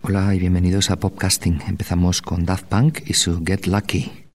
Hola y bienvenidos a Popcasting. Empezamos con Daft Punk y su Get Lucky.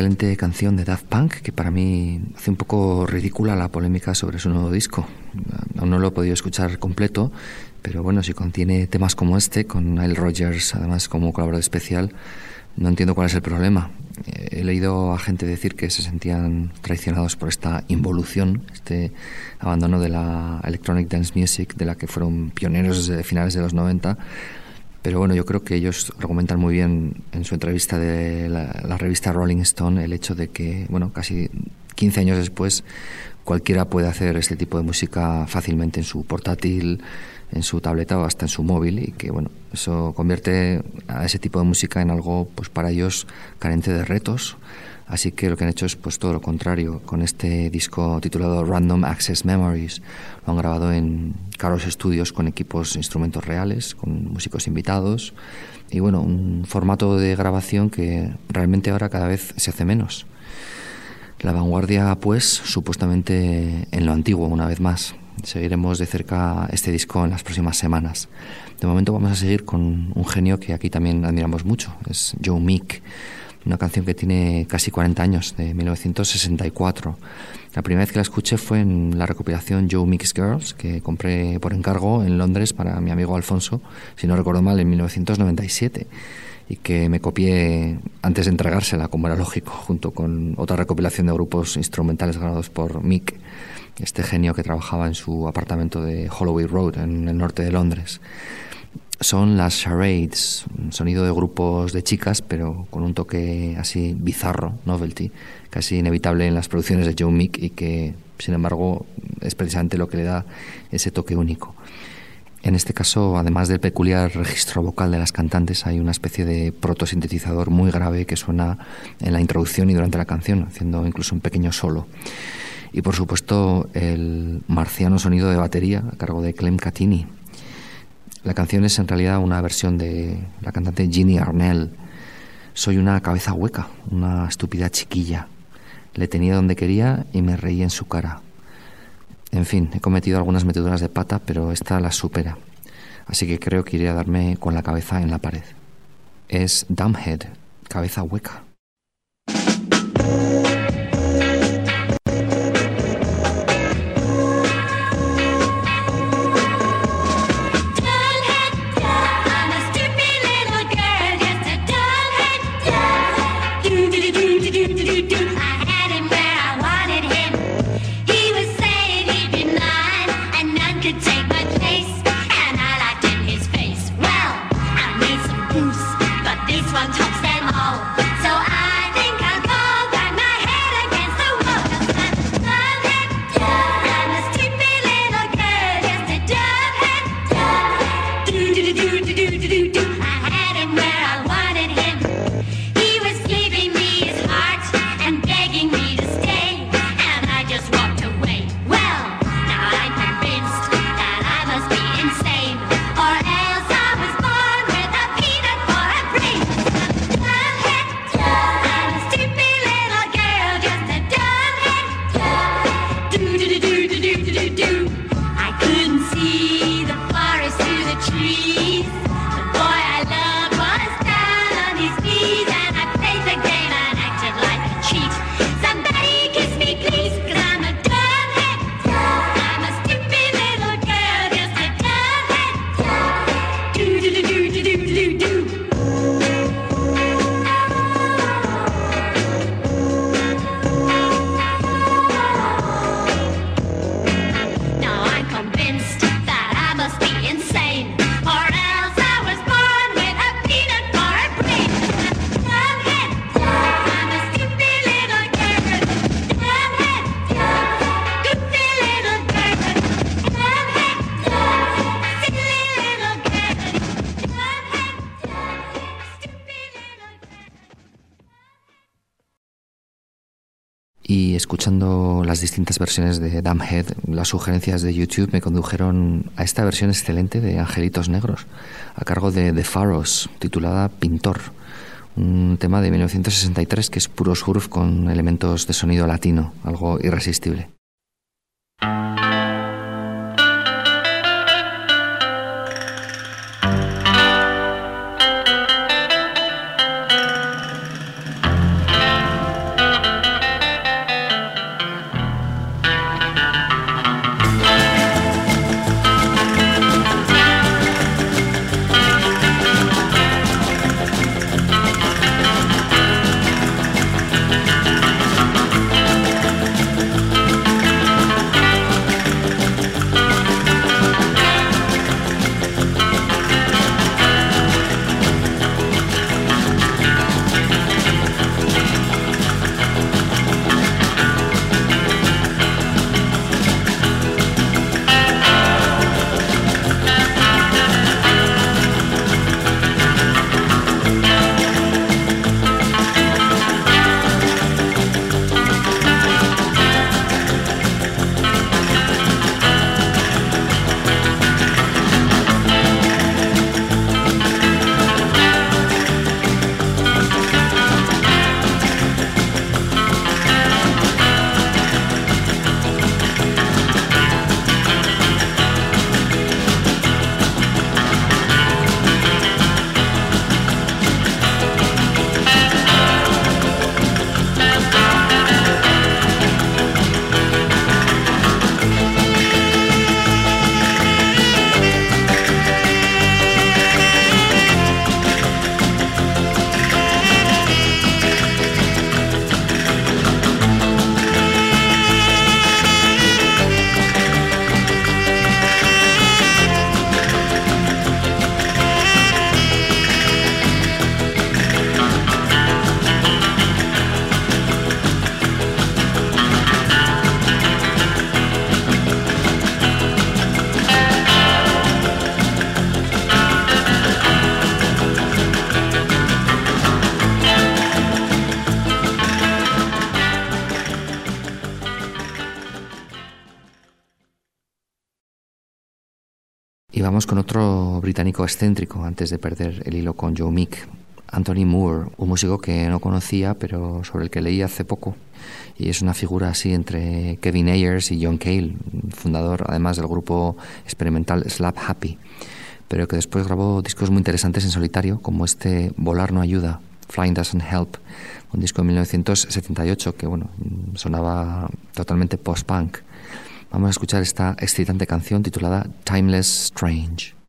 Excelente canción de Daft Punk que para mí hace un poco ridícula la polémica sobre su nuevo disco. Aún no lo he podido escuchar completo, pero bueno, si contiene temas como este, con Nile Rogers además como colaborador especial, no entiendo cuál es el problema. He leído a gente decir que se sentían traicionados por esta involución, este abandono de la electronic dance music de la que fueron pioneros desde finales de los 90 pero bueno, yo creo que ellos argumentan muy bien en su entrevista de la, revista Rolling Stone el hecho de que, bueno, casi 15 años después, cualquiera puede hacer este tipo de música fácilmente en su portátil, en su tableta o hasta en su móvil y que, bueno, eso convierte a ese tipo de música en algo, pues para ellos, carente de retos. Así que lo que han hecho es pues todo lo contrario. Con este disco titulado Random Access Memories lo han grabado en caros estudios con equipos, instrumentos reales, con músicos invitados y bueno, un formato de grabación que realmente ahora cada vez se hace menos. La vanguardia, pues, supuestamente en lo antiguo, una vez más. Seguiremos de cerca este disco en las próximas semanas. De momento vamos a seguir con un genio que aquí también admiramos mucho, es Joe Meek una canción que tiene casi 40 años, de 1964. La primera vez que la escuché fue en la recopilación Joe Mix Girls, que compré por encargo en Londres para mi amigo Alfonso, si no recuerdo mal, en 1997 y que me copié antes de entregársela, como era lógico, junto con otra recopilación de grupos instrumentales grabados por Mick, este genio que trabajaba en su apartamento de Holloway Road, en el norte de Londres son las charades, un sonido de grupos de chicas, pero con un toque así bizarro, novelty, casi inevitable en las producciones de Joe Mick y que, sin embargo, es precisamente lo que le da ese toque único. En este caso, además del peculiar registro vocal de las cantantes, hay una especie de protosintetizador muy grave que suena en la introducción y durante la canción, haciendo incluso un pequeño solo. Y por supuesto, el marciano sonido de batería a cargo de Clem Catini, la canción es en realidad una versión de la cantante Ginny Arnell. Soy una cabeza hueca, una estúpida chiquilla. Le tenía donde quería y me reí en su cara. En fin, he cometido algunas meteduras de pata, pero esta las supera. Así que creo que iré a darme con la cabeza en la pared. Es Dumbhead, cabeza hueca. Versiones de Damhead, las sugerencias de YouTube me condujeron a esta versión excelente de Angelitos Negros, a cargo de The Pharaohs, titulada Pintor, un tema de 1963 que es puro surf con elementos de sonido latino, algo irresistible. Vamos con otro británico excéntrico antes de perder el hilo con Joe Meek. Anthony Moore, un músico que no conocía, pero sobre el que leí hace poco. Y es una figura así entre Kevin Ayers y John Cale, fundador además del grupo experimental Slap Happy, pero que después grabó discos muy interesantes en solitario, como este Volar no ayuda, Flying Doesn't Help, un disco de 1978 que bueno, sonaba totalmente post-punk. Vamos a escuchar esta excitante canción titulada Timeless Strange.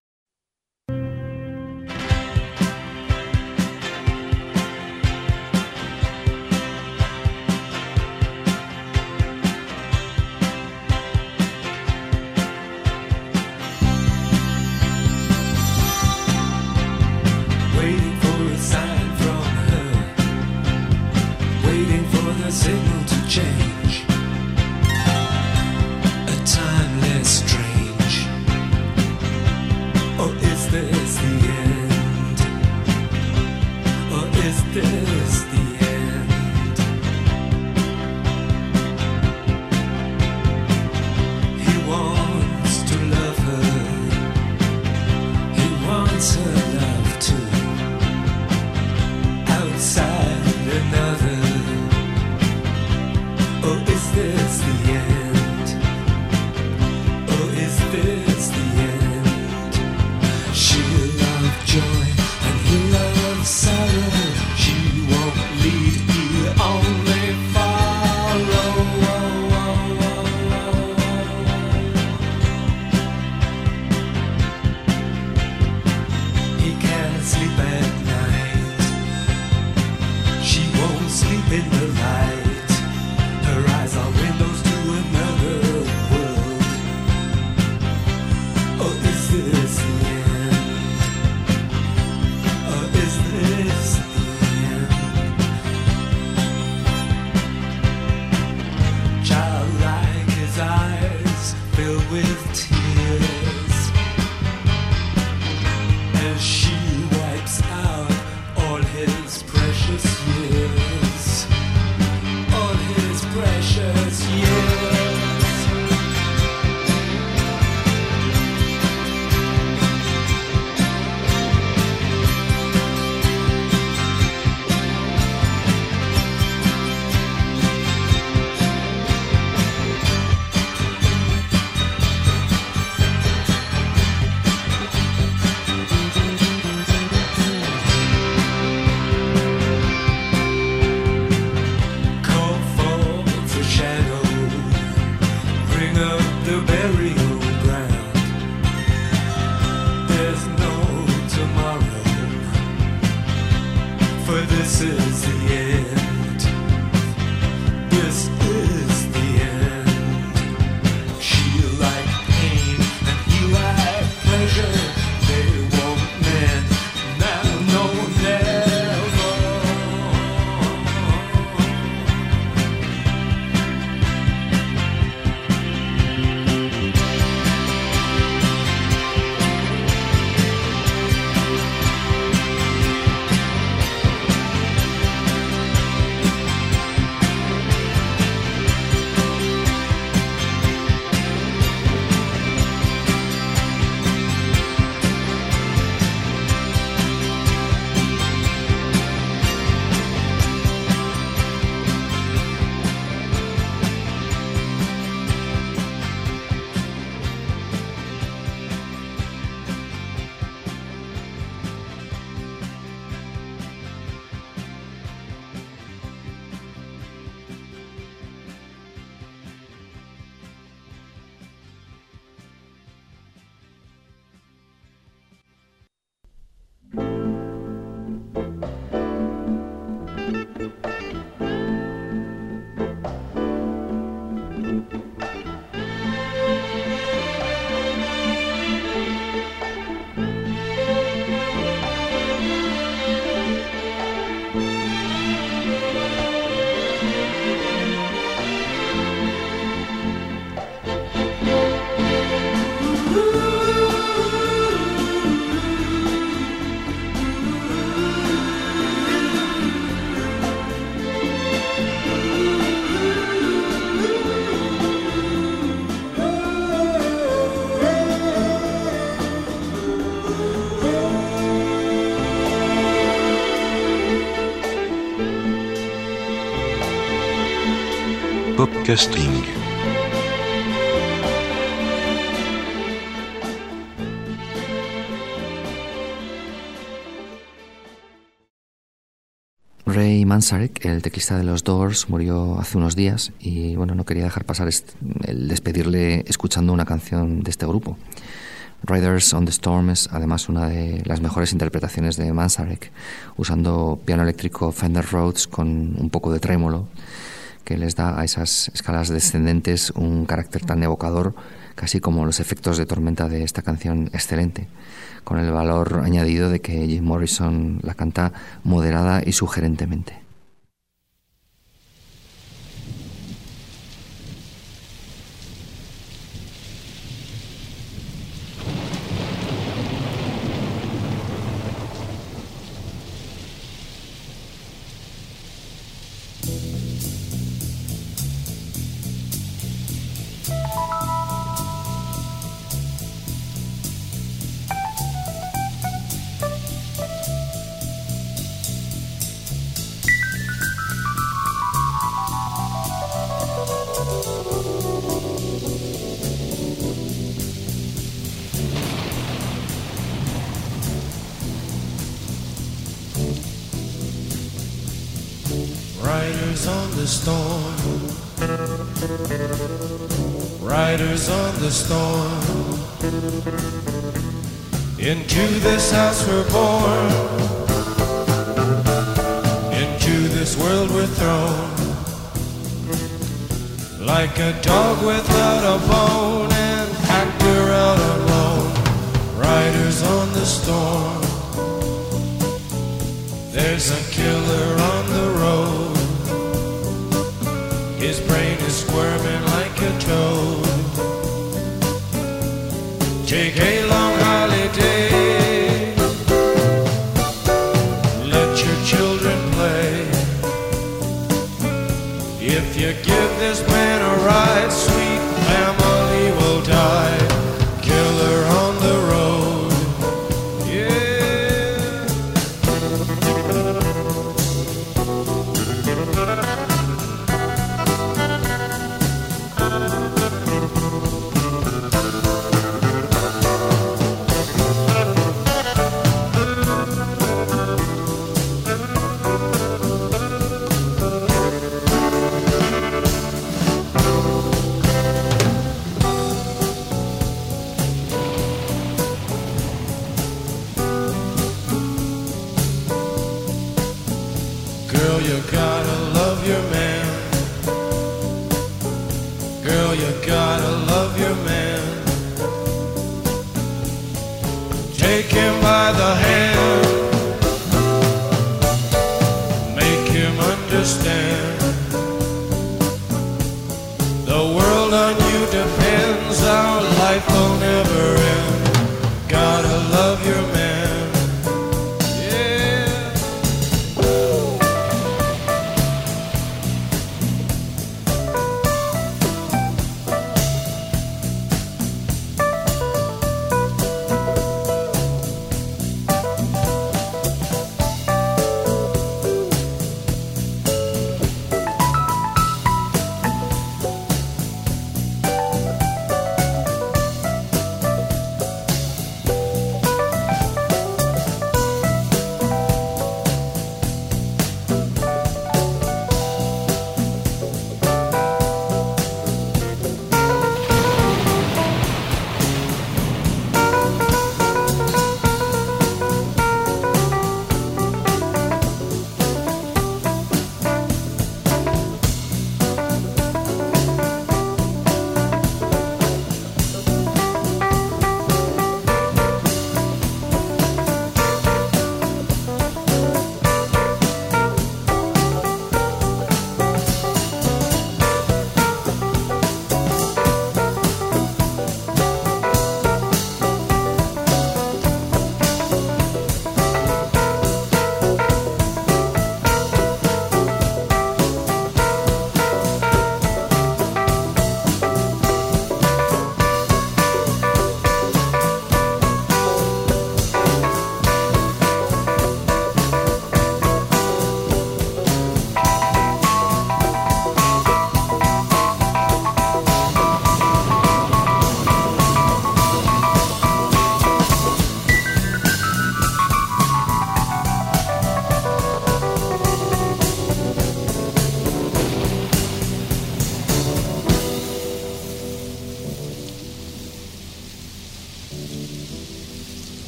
Popcasting. Ray Manzarek, el teclista de los Doors, murió hace unos días y bueno, no quería dejar pasar el despedirle escuchando una canción de este grupo. Riders on the Storm es además una de las mejores interpretaciones de Manzarek, usando piano eléctrico Fender Rhodes con un poco de trémolo, que les da a esas escalas descendentes un carácter tan evocador, casi como los efectos de tormenta de esta canción excelente, con el valor añadido de que Jim Morrison la canta moderada y sugerentemente.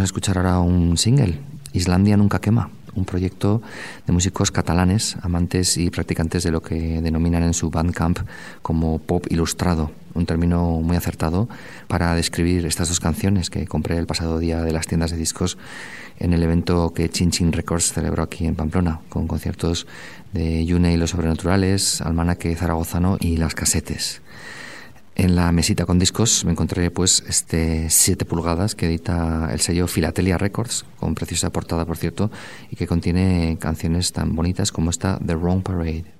Vamos a escuchar ahora un single, Islandia nunca quema, un proyecto de músicos catalanes, amantes y practicantes de lo que denominan en su bandcamp como pop ilustrado, un término muy acertado para describir estas dos canciones que compré el pasado día de las tiendas de discos en el evento que Chin Chin Records celebró aquí en Pamplona, con conciertos de Yune y los Sobrenaturales, Almanaque Zaragozano y Las Casetes. En la mesita con discos me encontré pues este 7 pulgadas que edita el sello Filatelia Records, con preciosa portada por cierto, y que contiene canciones tan bonitas como esta The Wrong Parade.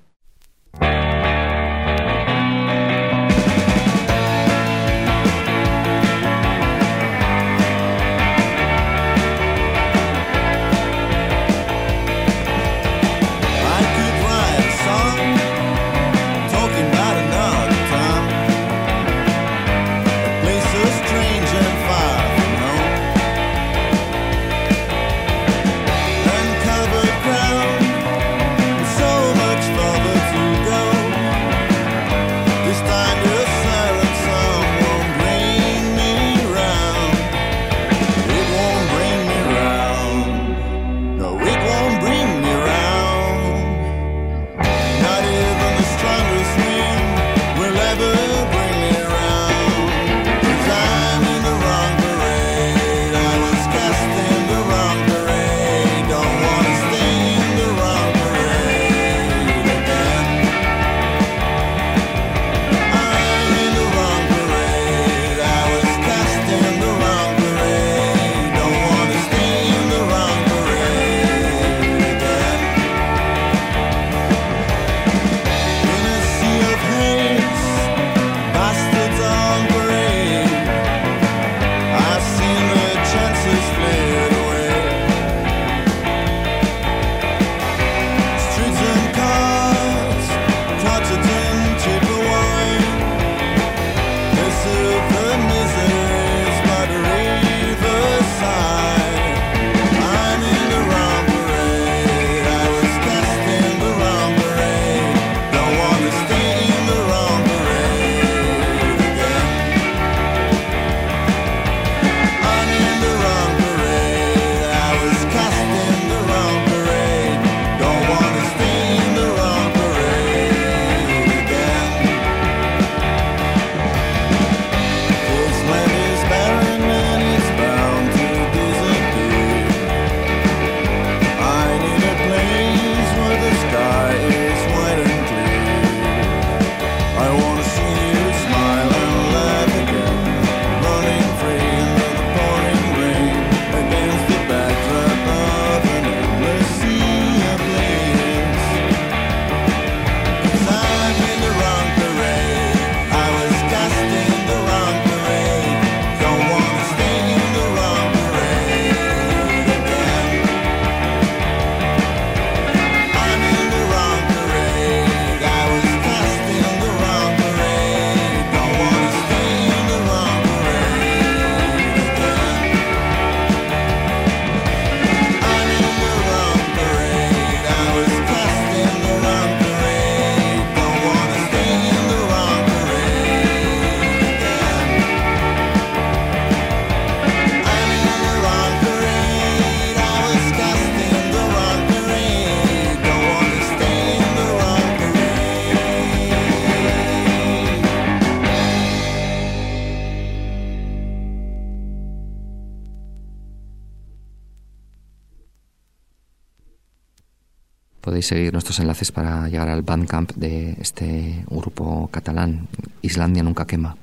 Seguir nuestros enlaces para llegar al Bandcamp de este grupo catalán, Islandia Nunca Quema.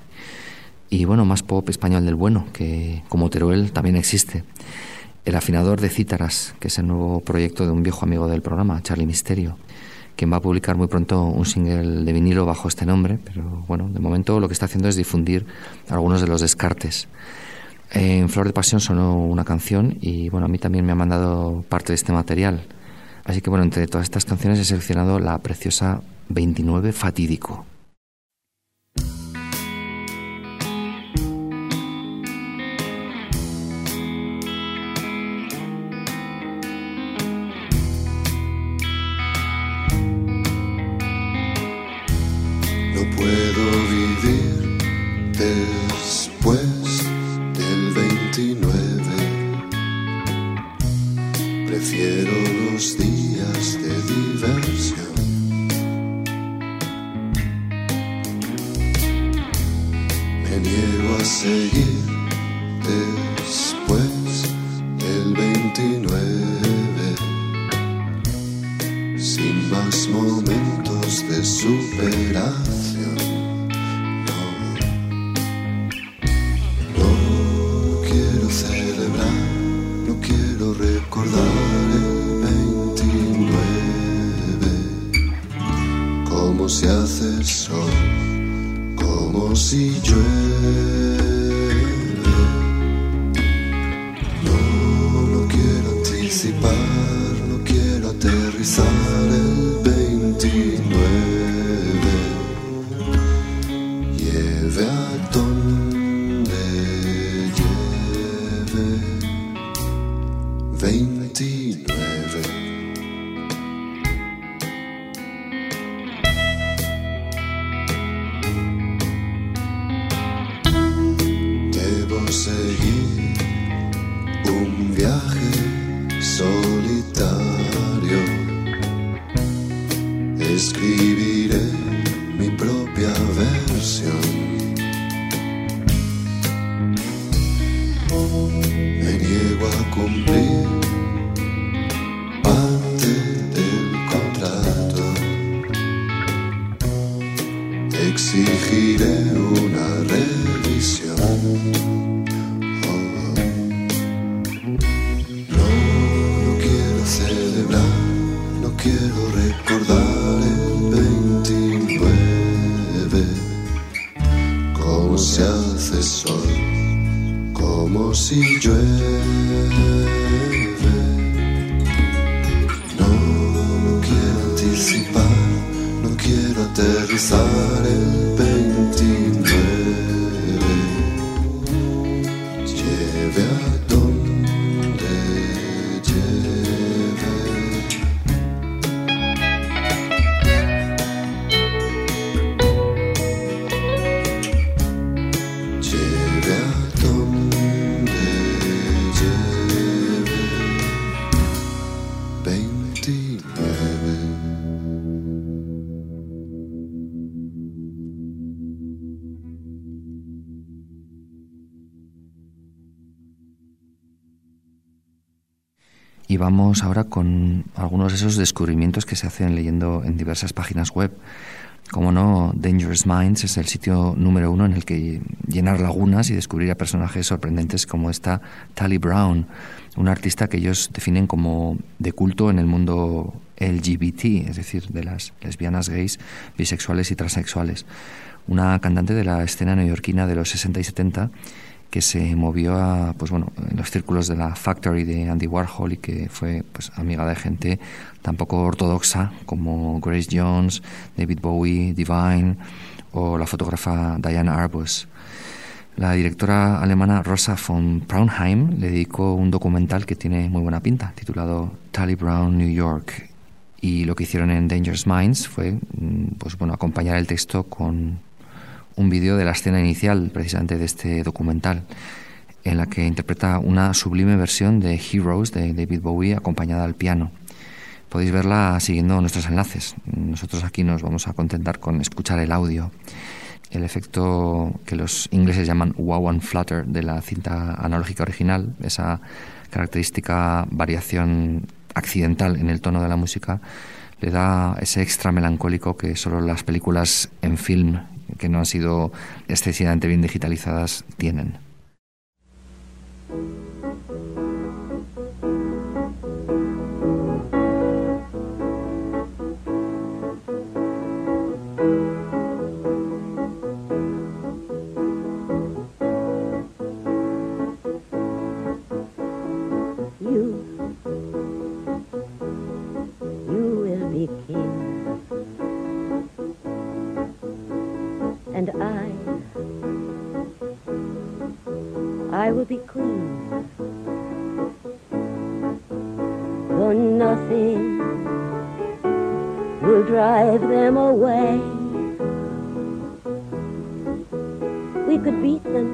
Y bueno, más pop español del bueno, que como Teruel también existe. El afinador de cítaras, que es el nuevo proyecto de un viejo amigo del programa, Charlie Misterio, quien va a publicar muy pronto un single de vinilo bajo este nombre, pero bueno, de momento lo que está haciendo es difundir algunos de los descartes. En Flor de Pasión sonó una canción y bueno, a mí también me ha mandado parte de este material. Así que bueno, entre todas estas canciones he seleccionado la preciosa 29 Fatídico. Exigiré una revisión. Vamos ahora con algunos de esos descubrimientos que se hacen leyendo en diversas páginas web. Como no, Dangerous Minds es el sitio número uno en el que llenar lagunas y descubrir a personajes sorprendentes como esta Tally Brown, una artista que ellos definen como de culto en el mundo LGBT, es decir, de las lesbianas, gays, bisexuales y transexuales. Una cantante de la escena neoyorquina de los 60 y 70 que se movió a, pues bueno, en los círculos de la Factory de Andy Warhol y que fue pues, amiga de gente tan poco ortodoxa como Grace Jones, David Bowie, Divine o la fotógrafa Diane Arbus. La directora alemana Rosa von Braunheim le dedicó un documental que tiene muy buena pinta, titulado Tally Brown New York. Y lo que hicieron en Dangerous Minds fue mm, pues, bueno, acompañar el texto con un vídeo de la escena inicial precisamente de este documental, en la que interpreta una sublime versión de Heroes de David Bowie acompañada al piano. Podéis verla siguiendo nuestros enlaces. Nosotros aquí nos vamos a contentar con escuchar el audio. El efecto que los ingleses llaman wow and flutter de la cinta analógica original, esa característica variación accidental en el tono de la música, le da ese extra melancólico que solo las películas en film, que no han sido excesivamente bien digitalizadas, tienen. Be queen. Though nothing will drive them away, we could beat them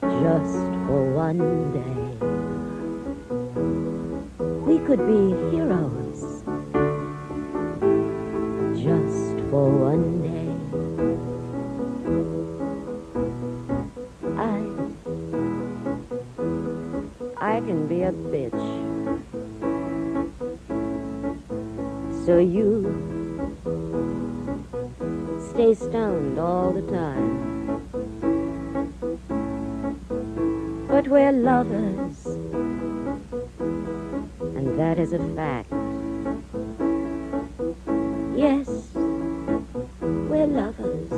just for one day. We could be heroes stoned all the time. But we're lovers, and that is a fact. Yes, we're lovers,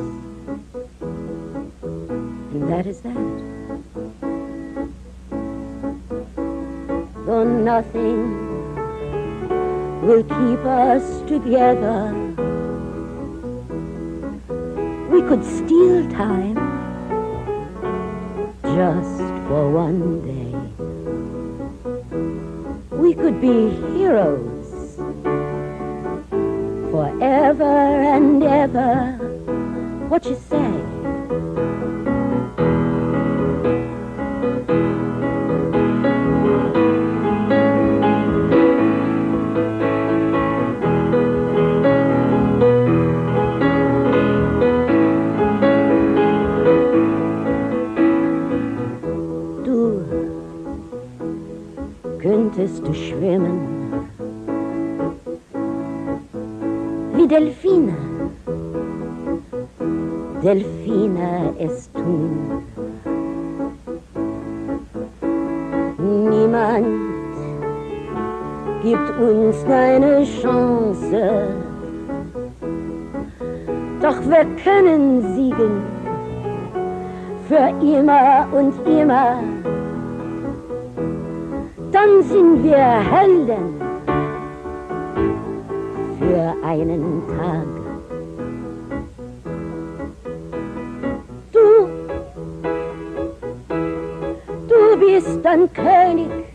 and that is that. Though nothing will keep us together, could steal time just for one day. We could be heroes du schwimmen wie Delfine. Delfine es tun. Niemand gibt uns eine Chance. Doch wir können siegen für immer und immer. Sind wir Helden für einen Tag. Du bist ein König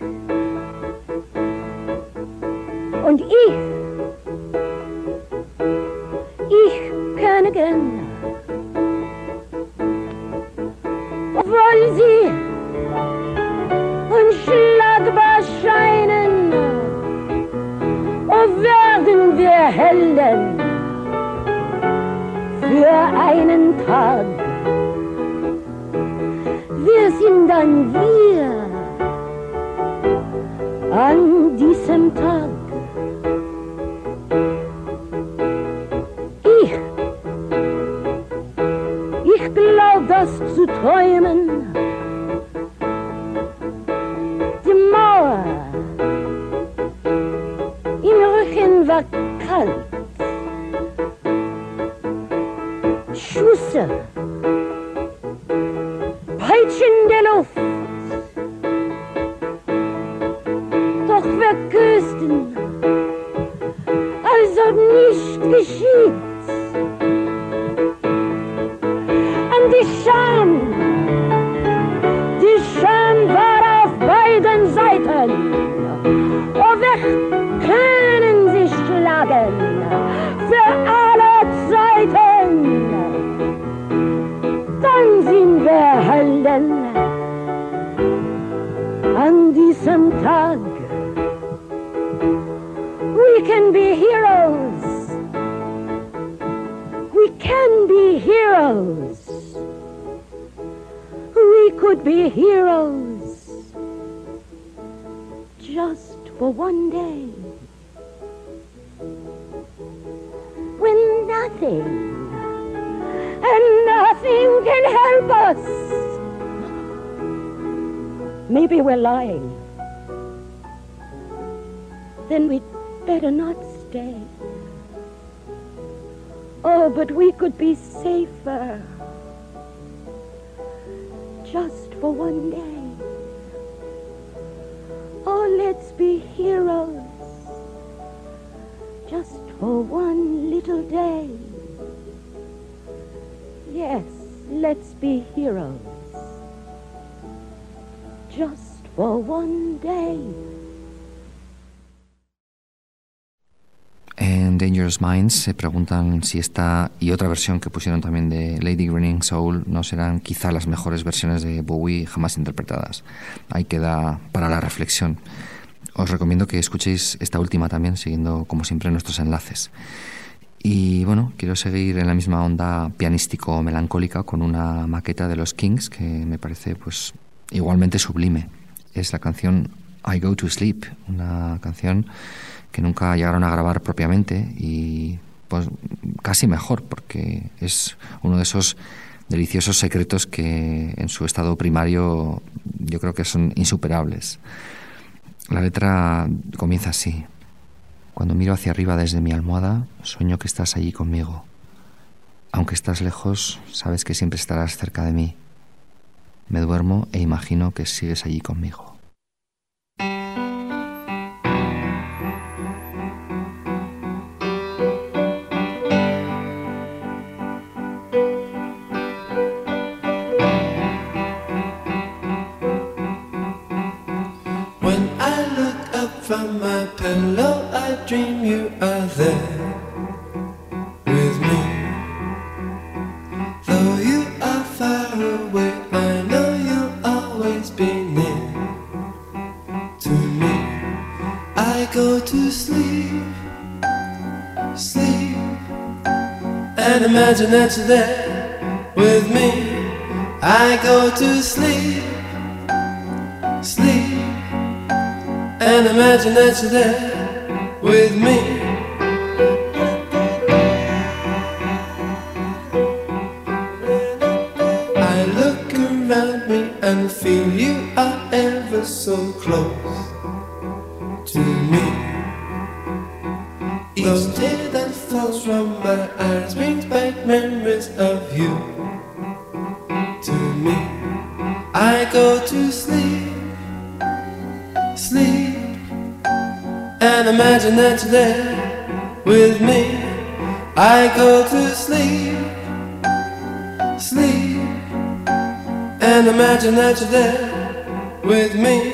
be heroes. We could be heroes just for one day. When nothing and nothing can help us. Maybe we're lying. Then we'd better not stay. Oh, but we could be safer. Just for one day. Oh, let's be heroes. Just for one little day. Yes, let's be heroes. Just for one day. Dangerous Minds se preguntan si esta y otra versión que pusieron también de Lady Grinning Soul no serán quizá las mejores versiones de Bowie jamás interpretadas. Ahí queda para la reflexión. Os recomiendo que escuchéis esta última también, siguiendo como siempre nuestros enlaces. Y bueno, quiero seguir en la misma onda pianístico-melancólica con una maqueta de los Kings que me parece pues igualmente sublime. Es la canción I Go to Sleep, una canción que nunca llegaron a grabar propiamente y pues casi mejor porque es uno de esos deliciosos secretos que en su estado primario yo creo que son insuperables. La letra comienza así. Cuando miro hacia arriba desde mi almohada, sueño que estás allí conmigo. Aunque estás lejos, sabes que siempre estarás cerca de mí. Me duermo e imagino que sigues allí conmigo. Go to sleep, sleep, and imagine that you're there with me. I go to sleep, sleep and imagine that you're there with me. I look around me and feel you are ever so close Each tear that falls from my eyes brings back memories of you to me. I go to sleep sleep and imagine that you're there with me. I go to sleep, sleep and imagine that you're there with me.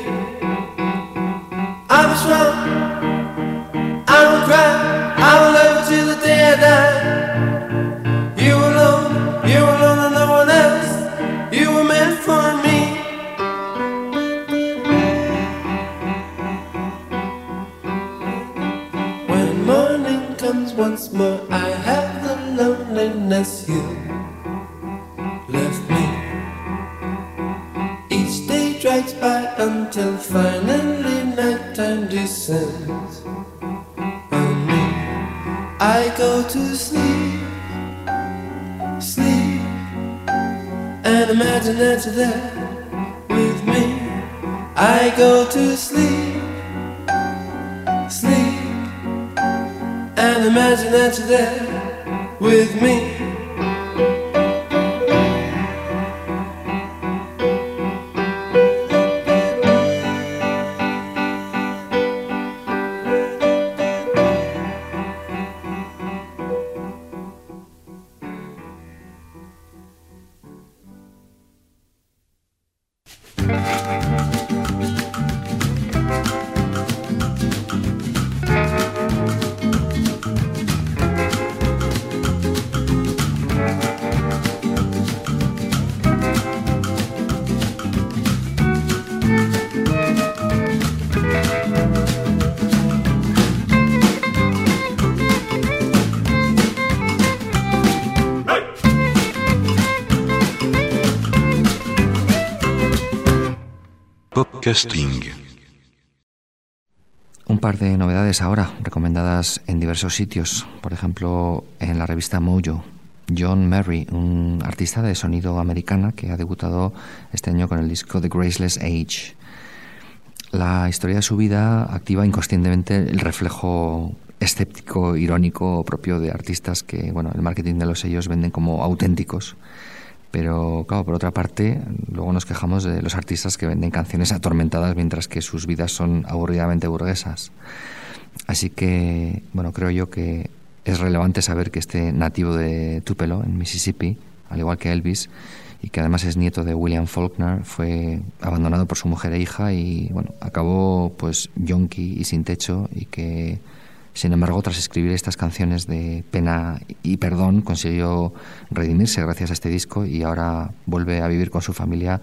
Podcasting. Un par de novedades ahora, recomendadas en diversos sitios, por ejemplo en la revista Mojo. John Merry, un artista de sonido americana que ha debutado este año con el disco The Graceless Age. La historia de su vida activa inconscientemente el reflejo escéptico, irónico propio de artistas que, bueno, el marketing de los sellos venden como auténticos. Pero, claro, por otra parte, luego nos quejamos de los artistas que venden canciones atormentadas mientras que sus vidas son aburridamente burguesas. Así que, bueno, creo yo que es relevante saber que este nativo de Tupelo, en Mississippi, al igual que Elvis, y que además es nieto de William Faulkner, fue abandonado por su mujer e hija y, bueno, acabó pues yonki y sin techo y que sin embargo, tras escribir estas canciones de pena y perdón, consiguió redimirse gracias a este disco y ahora vuelve a vivir con su familia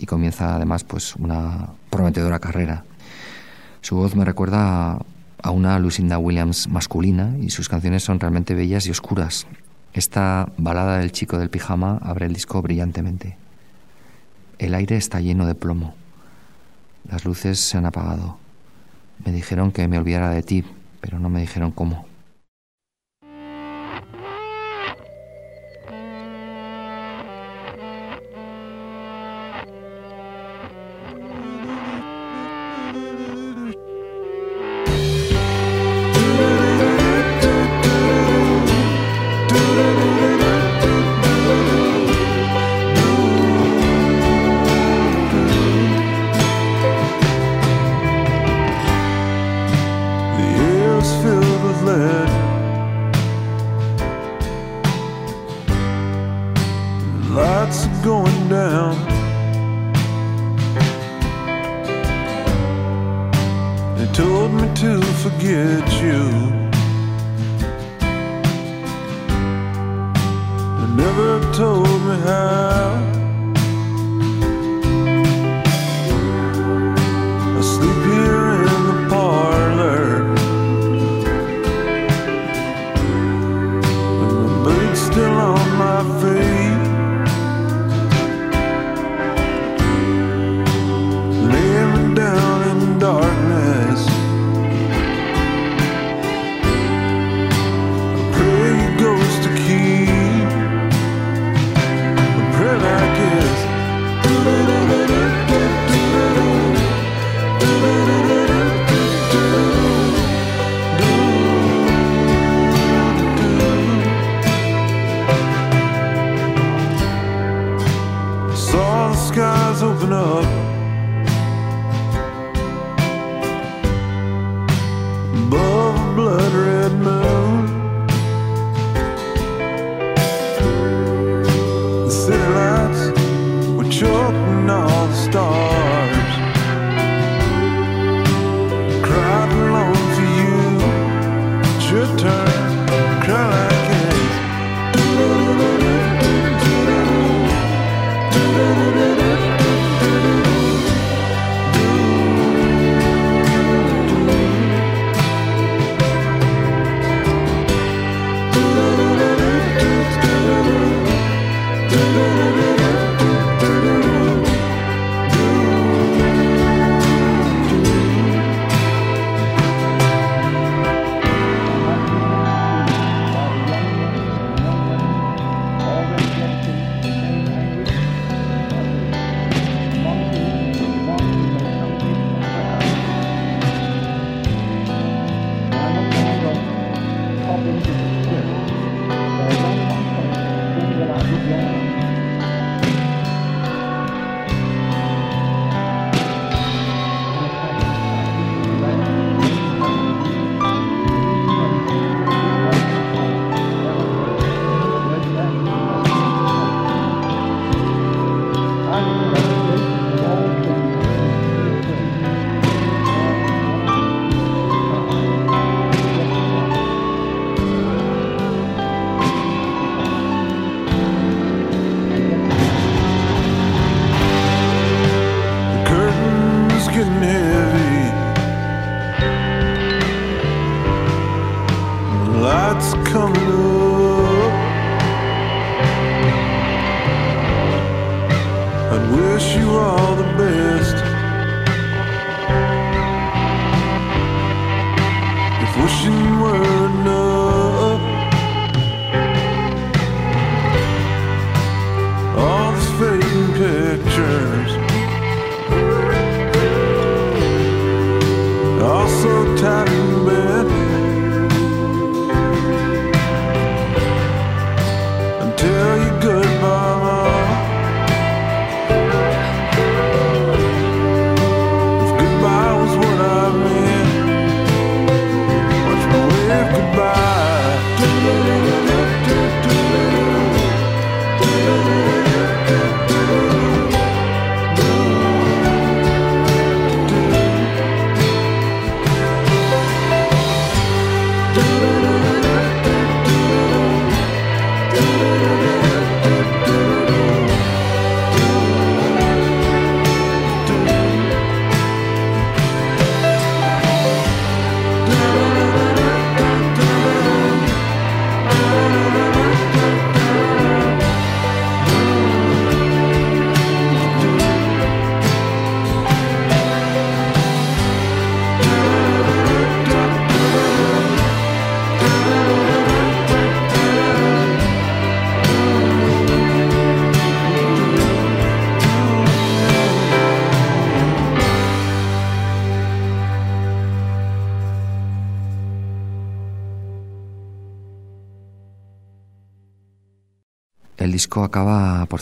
y comienza además pues una prometedora carrera. Su voz me recuerda a una Lucinda Williams masculina y sus canciones son realmente bellas y oscuras. Esta balada del chico del pijama abre el disco brillantemente. El aire está lleno de plomo. Las luces se han apagado. Me dijeron que me olvidara de ti, pero no me dijeron cómo. Never told me how.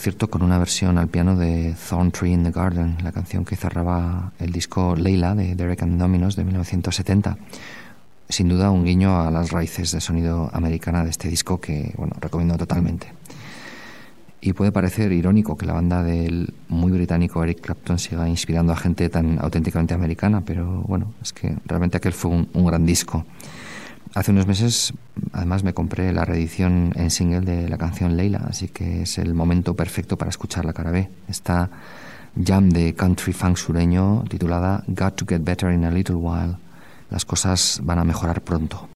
Cierto, con una versión al piano de Thorn Tree in the Garden, la canción que cerraba el disco Leila de Derek and Dominos de 1970. Sin duda un guiño a las raíces de sonido americana de este disco que, bueno, recomiendo totalmente. Y puede parecer irónico que la banda del muy británico Eric Clapton siga inspirando a gente tan auténticamente americana, pero bueno, es que realmente aquel fue un, un gran disco. Hace unos meses, además, me compré la reedición en single de la canción Leila, así que es el momento perfecto para escuchar la cara B. Esta jam de country funk sureño titulada Got to Get Better in a Little While. Las cosas van a mejorar pronto.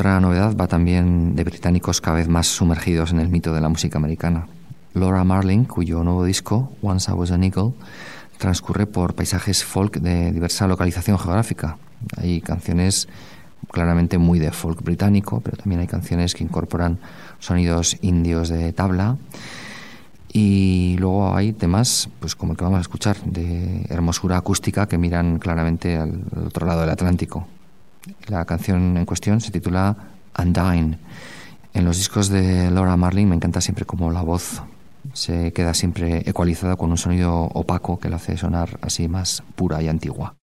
Otra novedad va también de británicos cada vez más sumergidos en el mito de la música americana. Laura Marling, cuyo nuevo disco, Once I Was an Eagle, transcurre por paisajes folk de diversa localización geográfica. Hay canciones claramente muy de folk británico, pero también hay canciones que incorporan sonidos indios de tabla. Y luego hay temas, pues como el que vamos a escuchar, de hermosura acústica que miran claramente al otro lado del Atlántico. La canción en cuestión se titula Undyne. En los discos de Laura Marling me encanta siempre como la voz se queda siempre ecualizada con un sonido opaco que la hace sonar así más pura y antigua.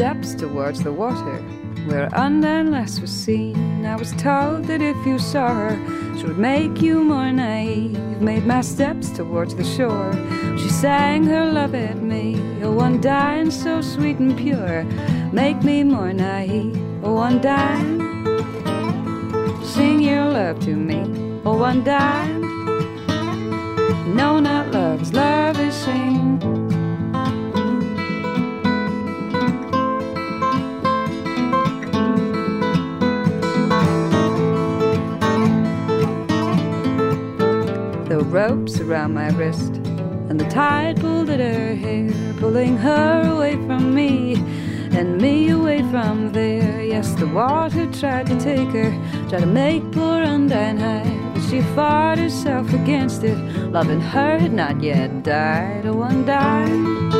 Steps towards the water where undone lass was seen. I was told that if you saw her, she would make you more naive. Made my steps towards the shore. She sang her love at me. Oh, undying, so sweet and pure. Make me more naive. Oh, undying. Sing your love to me. Oh, undying. No, not love's love is sing. Ropes around my wrist, and the tide pulled at her hair, pulling her away from me, and me away from there. Yes, the water tried to take her, tried to make poor Undine high, but she fought herself against it. Loving her had not yet died. Oh, Undine,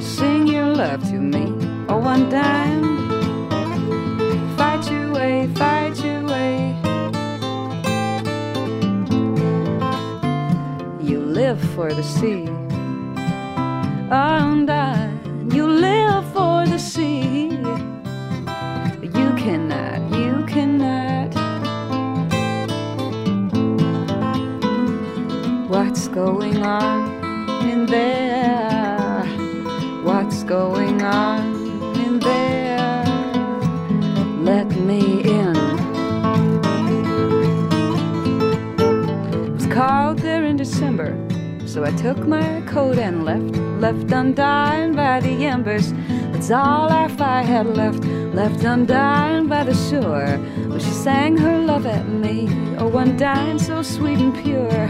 sing your love to me. Oh, Undine, live for the sea. Undine, you live for the sea. You cannot, you cannot. What's going on in there? What's going on in there? Let me in. Cold there in December, so I took my coat and left, left undone by the embers. That's all our fire had left, left undone by the shore. When she sang her love at me, oh, undine so sweet and pure.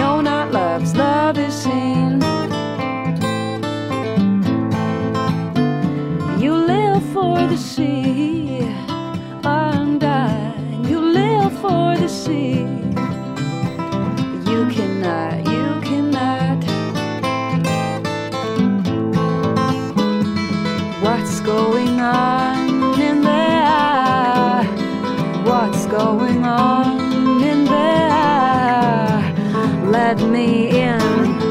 No, not love's love is seen. You live for the sea, undine. You live for the sea. What's going on in there? Let me in.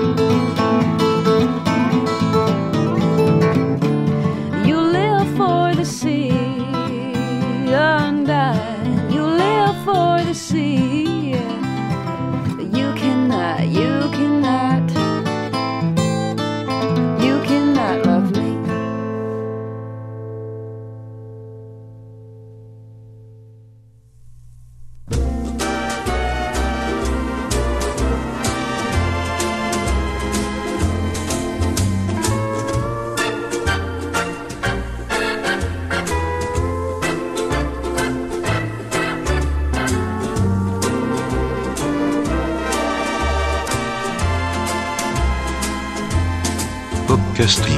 Podcasting.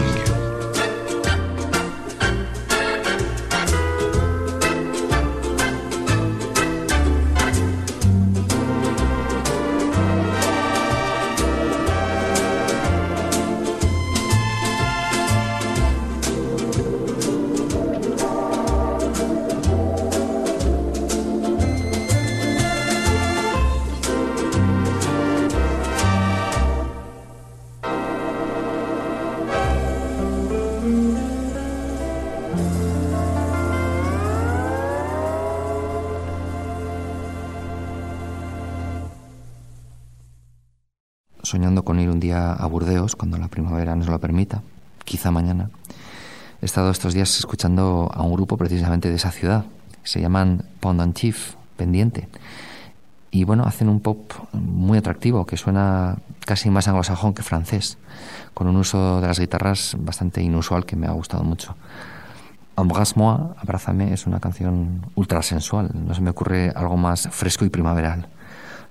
Primavera nos lo permita, quizá mañana. He estado estos días escuchando a un grupo precisamente de esa ciudad. Se llaman Pendentif, pendiente. Y bueno, hacen un pop muy atractivo que suena casi más anglosajón que francés, con un uso de las guitarras bastante inusual que me ha gustado mucho. Embrasse-moi, Abrázame, es una canción ultra sensual. No se me ocurre algo más fresco y primaveral.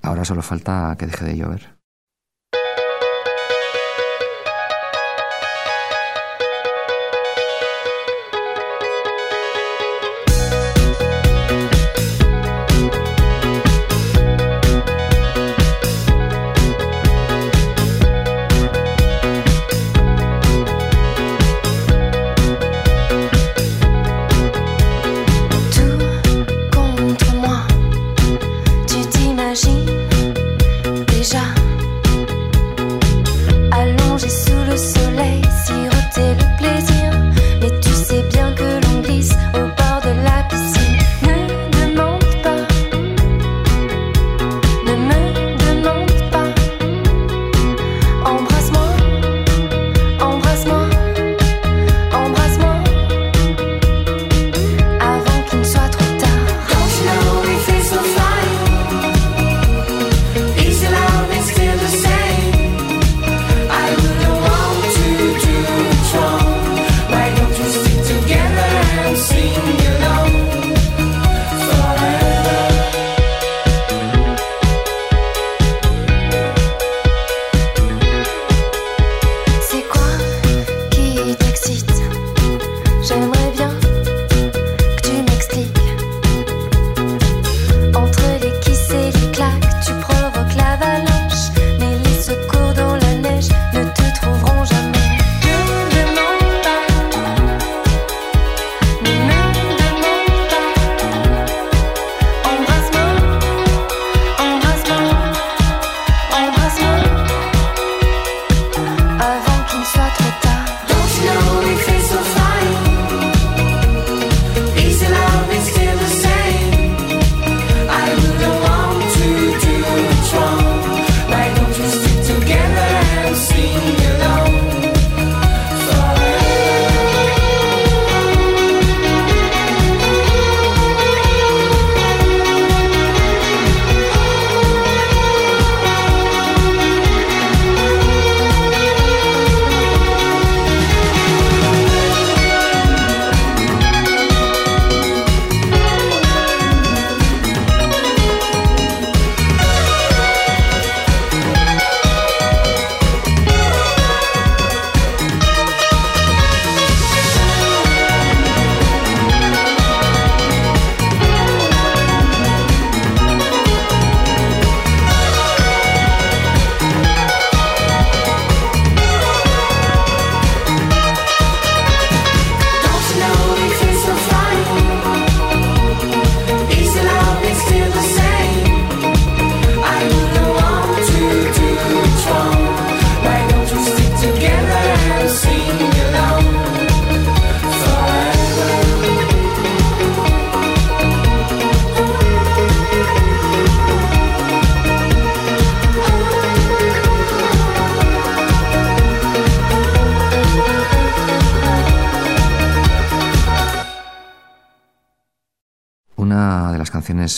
Ahora solo falta que deje de llover.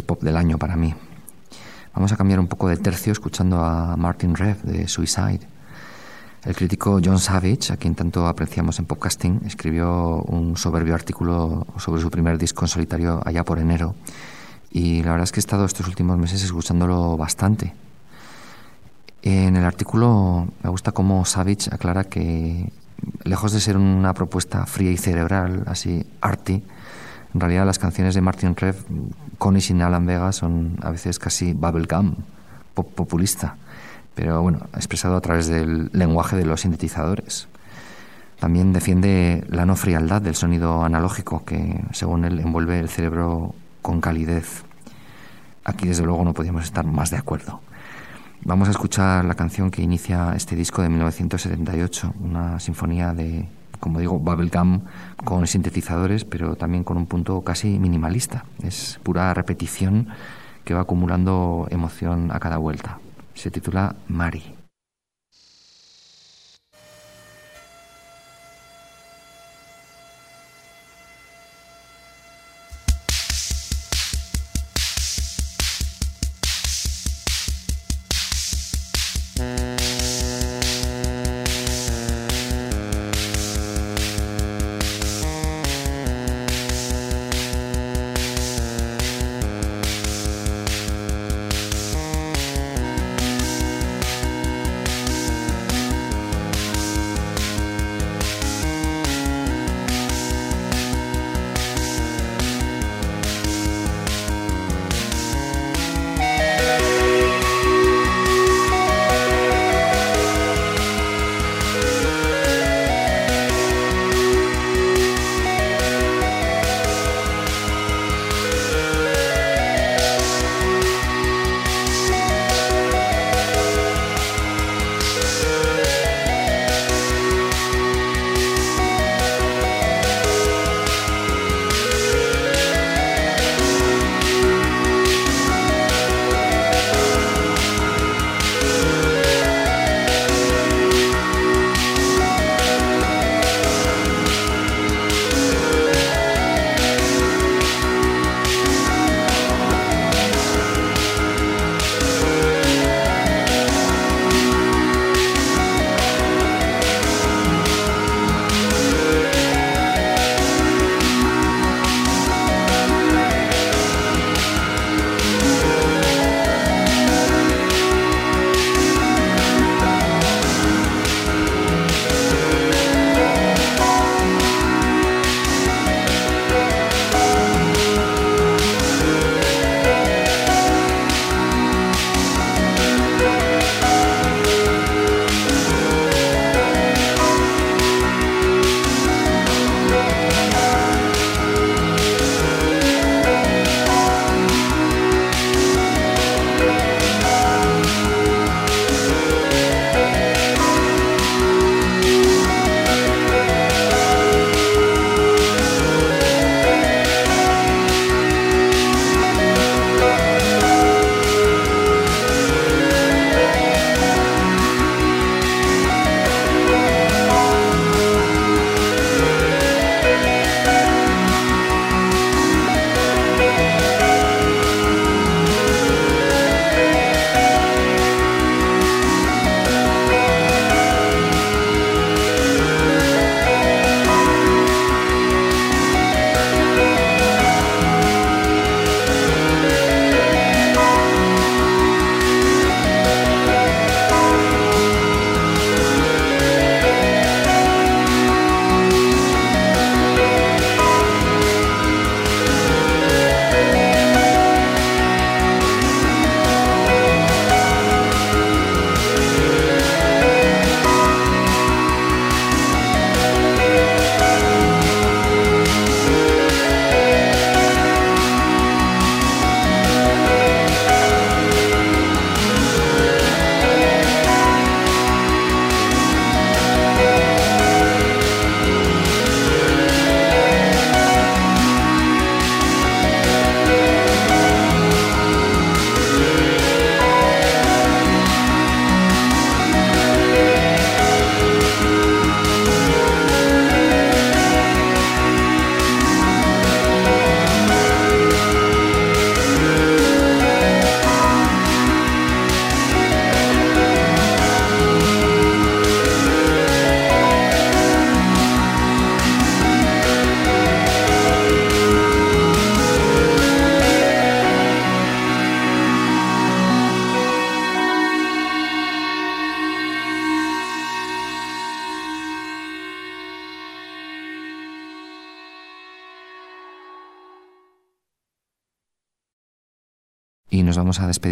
Pop del año para mí. Vamos a cambiar un poco de tercio escuchando a Martin Rev de Suicide. El crítico John Savage, a quien tanto apreciamos en podcasting, escribió un soberbio artículo sobre su primer disco en solitario allá por enero. Y la verdad es que he estado estos últimos meses escuchándolo bastante. En el artículo me gusta cómo Savage aclara que, lejos de ser una propuesta fría y cerebral, así arty, en realidad las canciones de Martin Rev, con y sin Alan Vega, son a veces casi bubblegum, pop populista, pero bueno, expresado a través del lenguaje de los sintetizadores. También defiende la no frialdad del sonido analógico que, según él, envuelve el cerebro con calidez. Aquí, desde luego, no podíamos estar más de acuerdo. Vamos a escuchar la canción que inicia este disco de 1978, una sinfonía de, como digo, bubblegum con sintetizadores, pero también con un punto casi minimalista. Es pura repetición que va acumulando emoción a cada vuelta. Se titula Mari.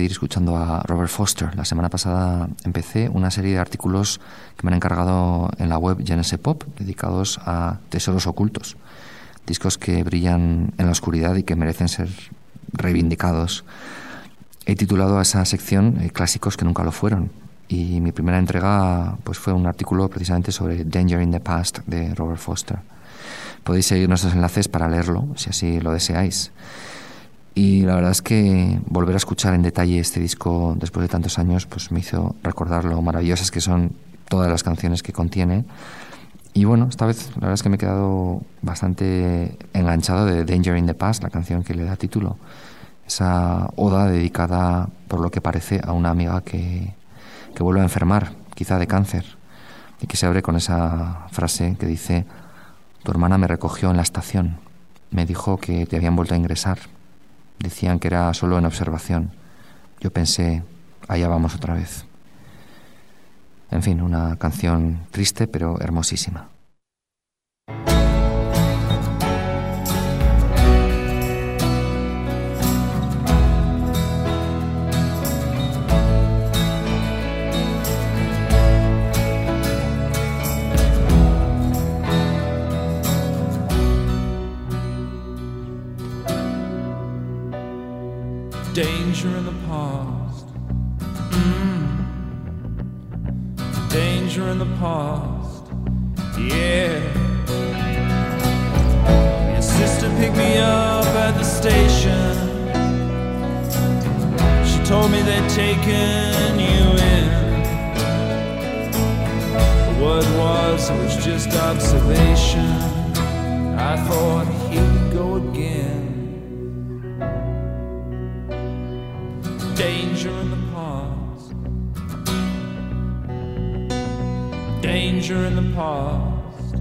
Despedir escuchando a Robert Foster. La semana pasada empecé una serie de artículos que me han encargado en la web Genesis Pop dedicados a tesoros ocultos, discos que brillan en la oscuridad y que merecen ser reivindicados. He titulado a esa sección eh, Clásicos que nunca lo fueron. Y mi primera entrega pues, fue un artículo precisamente sobre Danger in the Past de Robert Foster. Podéis seguir nuestros enlaces para leerlo, si así lo deseáis. Y la verdad es que volver a escuchar en detalle este disco después de tantos años pues me hizo recordar lo maravillosas que son todas las canciones que contiene. Y bueno, esta vez la verdad es que me he quedado bastante enganchado de Danger in the Past, la canción que le da título. Esa oda dedicada, por lo que parece, a una amiga que, que vuelve a enfermar, quizá de cáncer, y que se abre con esa frase que dice, tu hermana me recogió en la estación, me dijo que te habían vuelto a ingresar. Decían que era solo en observación. Yo pensé, allá vamos otra vez. En fin, una canción triste pero hermosísima. Danger in the past. Mm. Danger in the past. Yeah. Your sister picked me up at the station. She told me they'd taken you in. Word was it was just observation. I thought, we go again. Danger in the past. Danger in the past.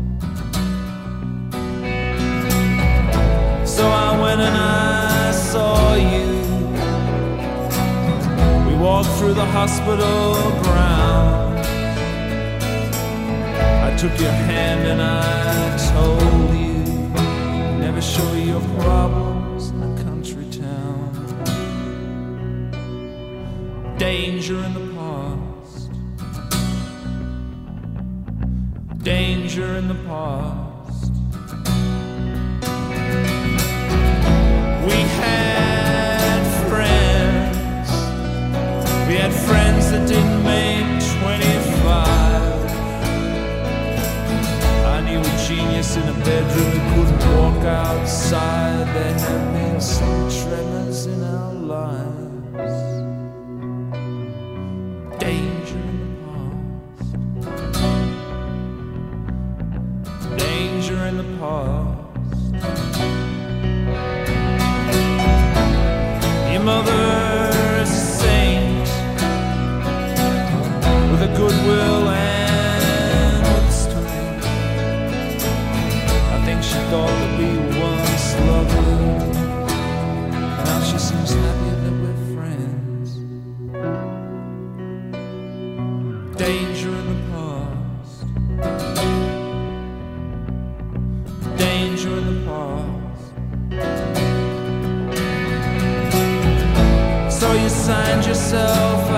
So I went and I saw you. We walked through the hospital grounds. I took your hand and I told you never show your problems danger in the past. Danger in the past. We had friends. We had friends that didn't make 25. I knew a genius in a bedroom who couldn't walk outside. There had been some tremors Danger in the past. Danger in the past. So you signed yourself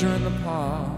Danger in the past.